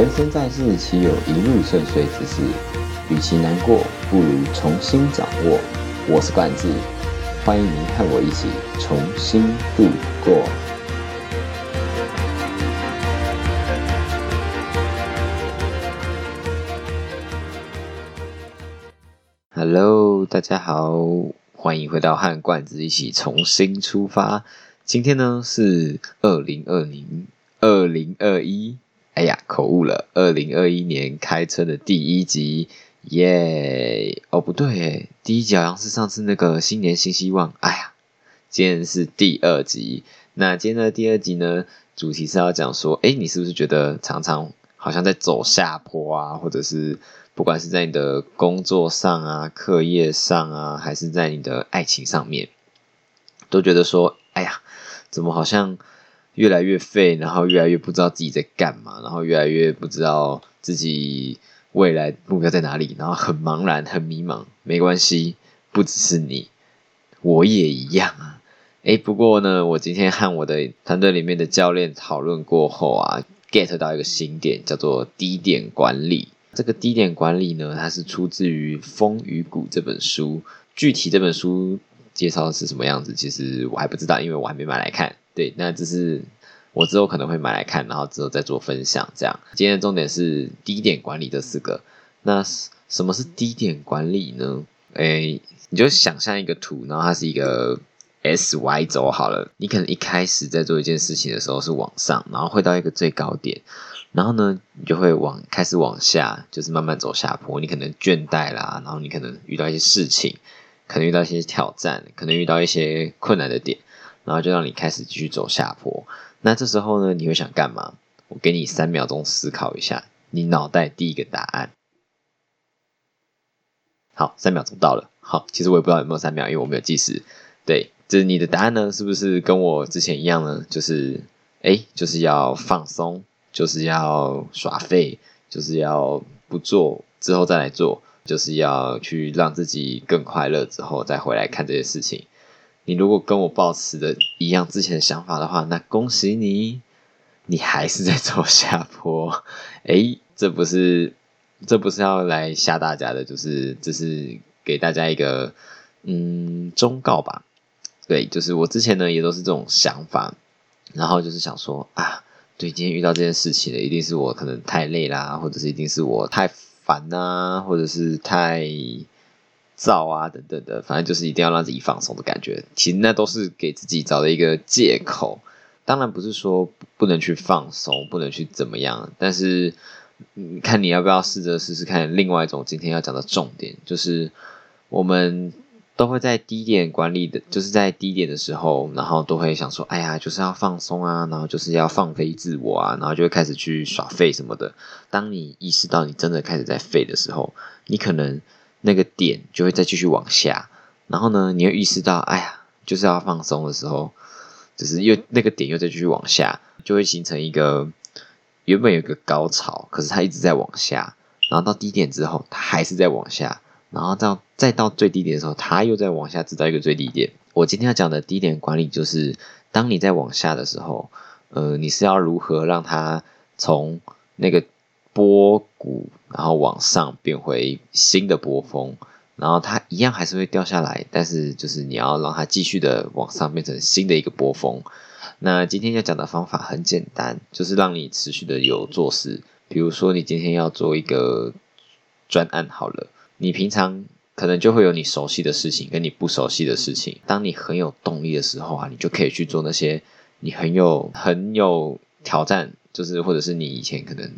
人生在世，岂有一路顺遂之事？与其难过，不如重新掌握。我是冠志，欢迎您和我一起重新度过。Hello，大家好，欢迎回到和冠子一起重新出发。今天呢是二零二零二零二一。哎呀，口误了！二零二一年开车的第一集，耶！哦，不对，第一集好像是上次那个新年新希望。哎呀，今天是第二集。那今天的第二集呢，主题是要讲说，哎，你是不是觉得常常好像在走下坡啊？或者是不管是在你的工作上啊、课业上啊，还是在你的爱情上面，都觉得说，哎呀，怎么好像？越来越废，然后越来越不知道自己在干嘛，然后越来越不知道自己未来目标在哪里，然后很茫然、很迷茫。没关系，不只是你，我也一样啊。诶，不过呢，我今天和我的团队里面的教练讨论过后啊，get 到一个新点，叫做低点管理。这个低点管理呢，它是出自于《风雨谷》这本书。具体这本书介绍是什么样子，其实我还不知道，因为我还没买来看。对，那只是我之后可能会买来看，然后之后再做分享。这样，今天的重点是低点管理这四个。那什么是低点管理呢？哎，你就想象一个图，然后它是一个 S Y 轴好了。你可能一开始在做一件事情的时候是往上，然后会到一个最高点，然后呢，你就会往开始往下，就是慢慢走下坡。你可能倦怠啦，然后你可能遇到一些事情，可能遇到一些挑战，可能遇到一些困难的点。然后就让你开始继续走下坡。那这时候呢，你会想干嘛？我给你三秒钟思考一下，你脑袋第一个答案。好，三秒钟到了。好，其实我也不知道有没有三秒，因为我没有计时。对，这是你的答案呢，是不是跟我之前一样呢？就是，哎，就是要放松，就是要耍废，就是要不做之后再来做，就是要去让自己更快乐之后再回来看这些事情。你如果跟我抱持的一样之前的想法的话，那恭喜你，你还是在走下坡。哎，这不是，这不是要来吓大家的，就是这是给大家一个嗯忠告吧。对，就是我之前呢也都是这种想法，然后就是想说啊，对，今天遇到这件事情了，一定是我可能太累啦，或者是一定是我太烦啊，或者是太。燥啊，等等的，反正就是一定要让自己放松的感觉。其实那都是给自己找的一个借口。当然不是说不能去放松，不能去怎么样。但是，看你要不要试着试试看。另外一种今天要讲的重点，就是我们都会在低点管理的，就是在低点的时候，然后都会想说，哎呀，就是要放松啊，然后就是要放飞自我啊，然后就会开始去耍废什么的。当你意识到你真的开始在废的时候，你可能。那个点就会再继续往下，然后呢，你又意识到，哎呀，就是要放松的时候，就是又那个点又再继续往下，就会形成一个原本有个高潮，可是它一直在往下，然后到低点之后，它还是在往下，然后到再到最低点的时候，它又在往下，直到一个最低点。我今天要讲的低点管理，就是当你在往下的时候，呃，你是要如何让它从那个。波谷，然后往上变回新的波峰，然后它一样还是会掉下来，但是就是你要让它继续的往上变成新的一个波峰。那今天要讲的方法很简单，就是让你持续的有做事。比如说你今天要做一个专案，好了，你平常可能就会有你熟悉的事情跟你不熟悉的事情。当你很有动力的时候啊，你就可以去做那些你很有很有挑战，就是或者是你以前可能。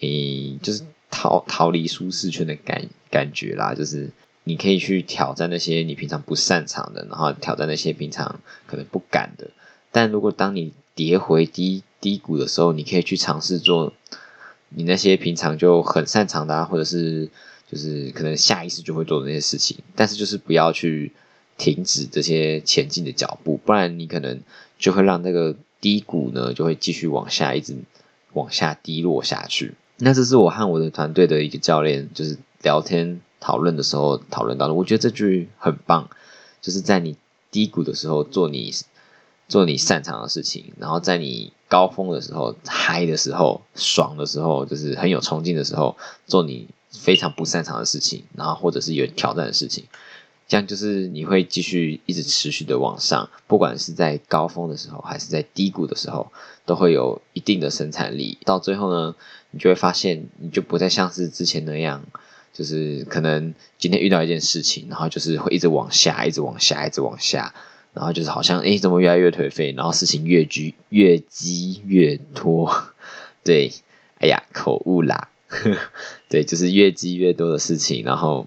诶，就是逃逃离舒适圈的感感觉啦，就是你可以去挑战那些你平常不擅长的，然后挑战那些平常可能不敢的。但如果当你跌回低低谷的时候，你可以去尝试做你那些平常就很擅长的，或者是就是可能下意识就会做那些事情。但是就是不要去停止这些前进的脚步，不然你可能就会让那个低谷呢就会继续往下一直往下低落下去。那这是我和我的团队的一个教练，就是聊天讨论的时候讨论到的。我觉得这句很棒，就是在你低谷的时候做你做你擅长的事情，然后在你高峰的时候、嗨的时候、爽的时候，就是很有冲劲的时候，做你非常不擅长的事情，然后或者是有挑战的事情。这样就是你会继续一直持续的往上，不管是在高峰的时候，还是在低谷的时候，都会有一定的生产力。到最后呢，你就会发现，你就不再像是之前那样，就是可能今天遇到一件事情，然后就是会一直往下，一直往下，一直往下，然后就是好像诶，怎么越来越颓废，然后事情越积越积越多，对，哎呀，口误啦，对，就是越积越多的事情，然后。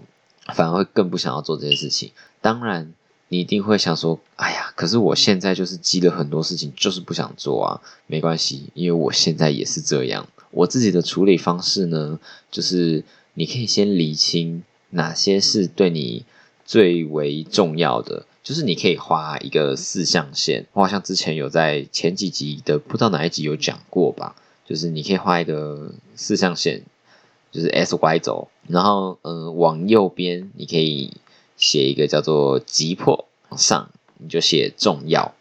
反而会更不想要做这件事情。当然，你一定会想说：“哎呀，可是我现在就是积了很多事情，就是不想做啊。”没关系，因为我现在也是这样。我自己的处理方式呢，就是你可以先理清哪些是对你最为重要的，就是你可以画一个四象限。我好像之前有在前几集的不知道哪一集有讲过吧，就是你可以画一个四象限。就是 S Y 轴，然后嗯，往右边你可以写一个叫做急迫，往上你就写重要。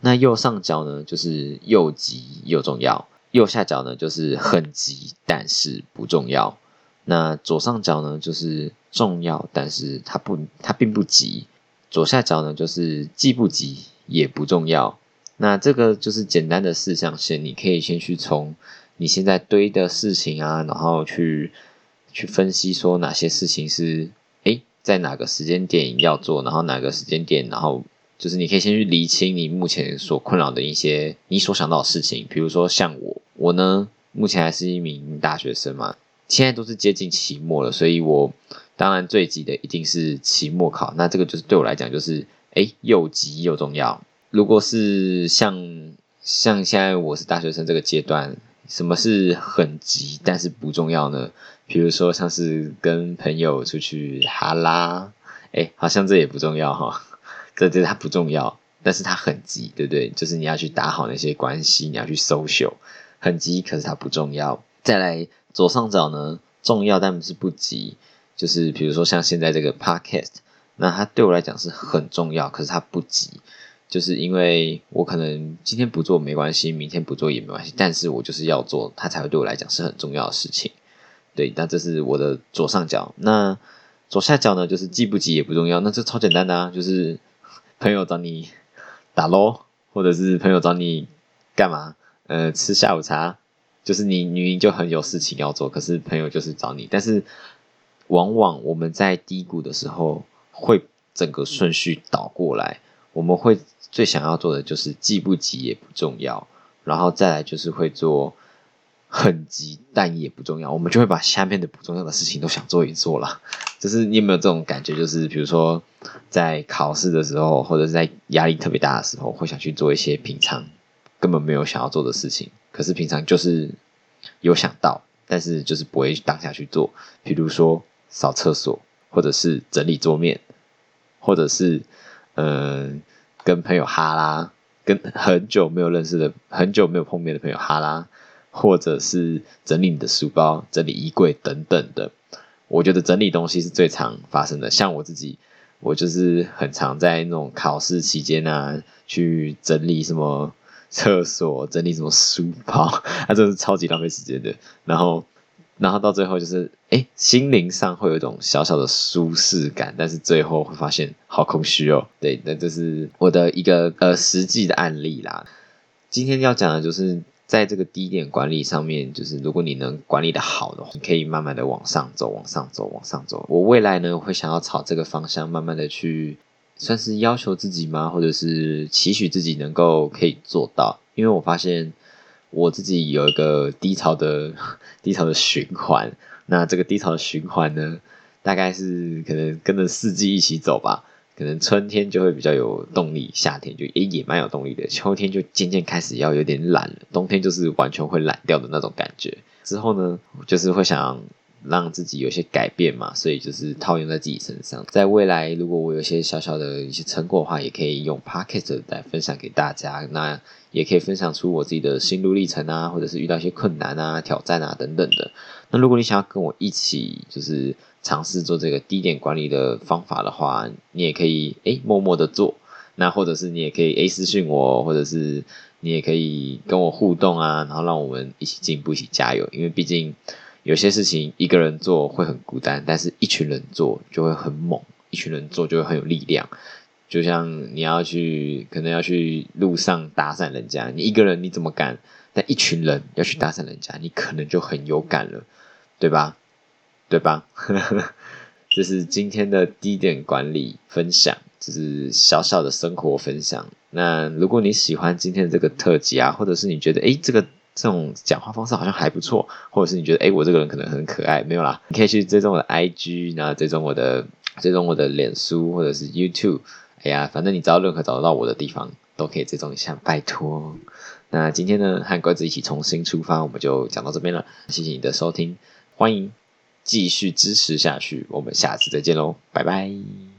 那右上角呢，就是又急又重要；右下角呢，就是很急但是不重要。那左上角呢，就是重要，但是它不，它并不急。左下角呢，就是既不急也不重要。那这个就是简单的四象限，你可以先去从。你现在堆的事情啊，然后去去分析说哪些事情是哎在哪个时间点要做，然后哪个时间点，然后就是你可以先去理清你目前所困扰的一些你所想到的事情。比如说像我，我呢目前还是一名大学生嘛，现在都是接近期末了，所以我当然最急的一定是期末考。那这个就是对我来讲就是哎又急又重要。如果是像像现在我是大学生这个阶段。什么是很急但是不重要呢？比如说像是跟朋友出去哈拉，哎，好像这也不重要哈。这这它不重要，但是它很急，对不对？就是你要去打好那些关系，你要去 social，很急，可是它不重要。再来左上角呢，重要但不是不急，就是比如说像现在这个 podcast，那它对我来讲是很重要，可是它不急。就是因为我可能今天不做没关系，明天不做也没关系，但是我就是要做，它才会对我来讲是很重要的事情。对，那这是我的左上角。那左下角呢，就是记不急也不重要。那这超简单的啊，就是 朋友找你打咯，或者是朋友找你干嘛？呃，吃下午茶。就是你明明就很有事情要做，可是朋友就是找你。但是往往我们在低谷的时候，会整个顺序倒过来。我们会最想要做的就是既不急也不重要，然后再来就是会做很急但也不重要，我们就会把下面的不重要的事情都想做一做了。就是你有没有这种感觉？就是比如说在考试的时候，或者是在压力特别大的时候，会想去做一些平常根本没有想要做的事情，可是平常就是有想到，但是就是不会当下去做。比如说扫厕所，或者是整理桌面，或者是。嗯，跟朋友哈拉，跟很久没有认识的、很久没有碰面的朋友哈拉，或者是整理你的书包、整理衣柜等等的。我觉得整理东西是最常发生的。像我自己，我就是很常在那种考试期间啊，去整理什么厕所、整理什么书包，那真是超级浪费时间的。然后。然后到最后就是，哎，心灵上会有一种小小的舒适感，但是最后会发现好空虚哦。对，那这是我的一个呃实际的案例啦。今天要讲的就是在这个低点管理上面，就是如果你能管理的好的话，你可以慢慢的往上走，往上走，往上走。我未来呢会想要朝这个方向慢慢的去，算是要求自己吗？或者是期许自己能够可以做到？因为我发现。我自己有一个低潮的 低潮的循环，那这个低潮的循环呢，大概是可能跟着四季一起走吧。可能春天就会比较有动力，夏天就也也蛮有动力的，秋天就渐渐开始要有点懒了，冬天就是完全会懒掉的那种感觉。之后呢，就是会想。让自己有些改变嘛，所以就是套用在自己身上。在未来，如果我有些小小的一些成果的话，也可以用 p o c k e t 来分享给大家。那也可以分享出我自己的心路历程啊，或者是遇到一些困难啊、挑战啊等等的。那如果你想要跟我一起，就是尝试做这个低点管理的方法的话，你也可以诶默默的做。那或者是你也可以 A 私讯我，或者是你也可以跟我互动啊，然后让我们一起进步，一起加油。因为毕竟有些事情一个人做会很孤单，但是一群人做就会很猛，一群人做就会很有力量。就像你要去，可能要去路上搭讪人家，你一个人你怎么敢？但一群人要去搭讪人家，你可能就很有感了，对吧？对吧？这是今天的低点管理分享，就是小小的生活分享。那如果你喜欢今天的这个特辑啊，或者是你觉得诶这个这种讲话方式好像还不错，或者是你觉得诶我这个人可能很可爱，没有啦，你可以去追踪我的 IG，然后追踪我的追踪我的脸书或者是 YouTube。哎呀，反正你知道任何找得到我的地方，都可以追踪一下，拜托。那今天呢，和鸽子一起重新出发，我们就讲到这边了。谢谢你的收听，欢迎继续支持下去，我们下次再见喽，拜拜。